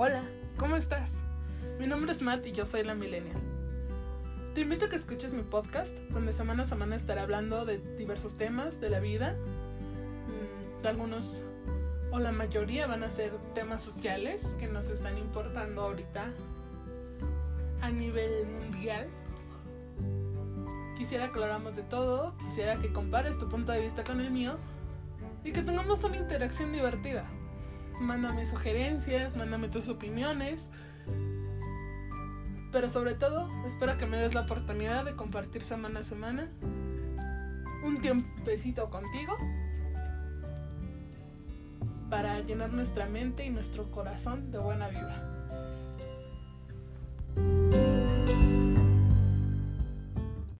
Hola, ¿cómo estás? Mi nombre es Matt y yo soy la Millennial. Te invito a que escuches mi podcast, donde semana a semana estaré hablando de diversos temas de la vida. Mm, de algunos, o la mayoría, van a ser temas sociales que nos están importando ahorita a nivel mundial. Quisiera que habláramos de todo, quisiera que compares tu punto de vista con el mío y que tengamos una interacción divertida. Mándame sugerencias, mándame tus opiniones. Pero sobre todo, espero que me des la oportunidad de compartir semana a semana un tiempecito contigo para llenar nuestra mente y nuestro corazón de buena vida.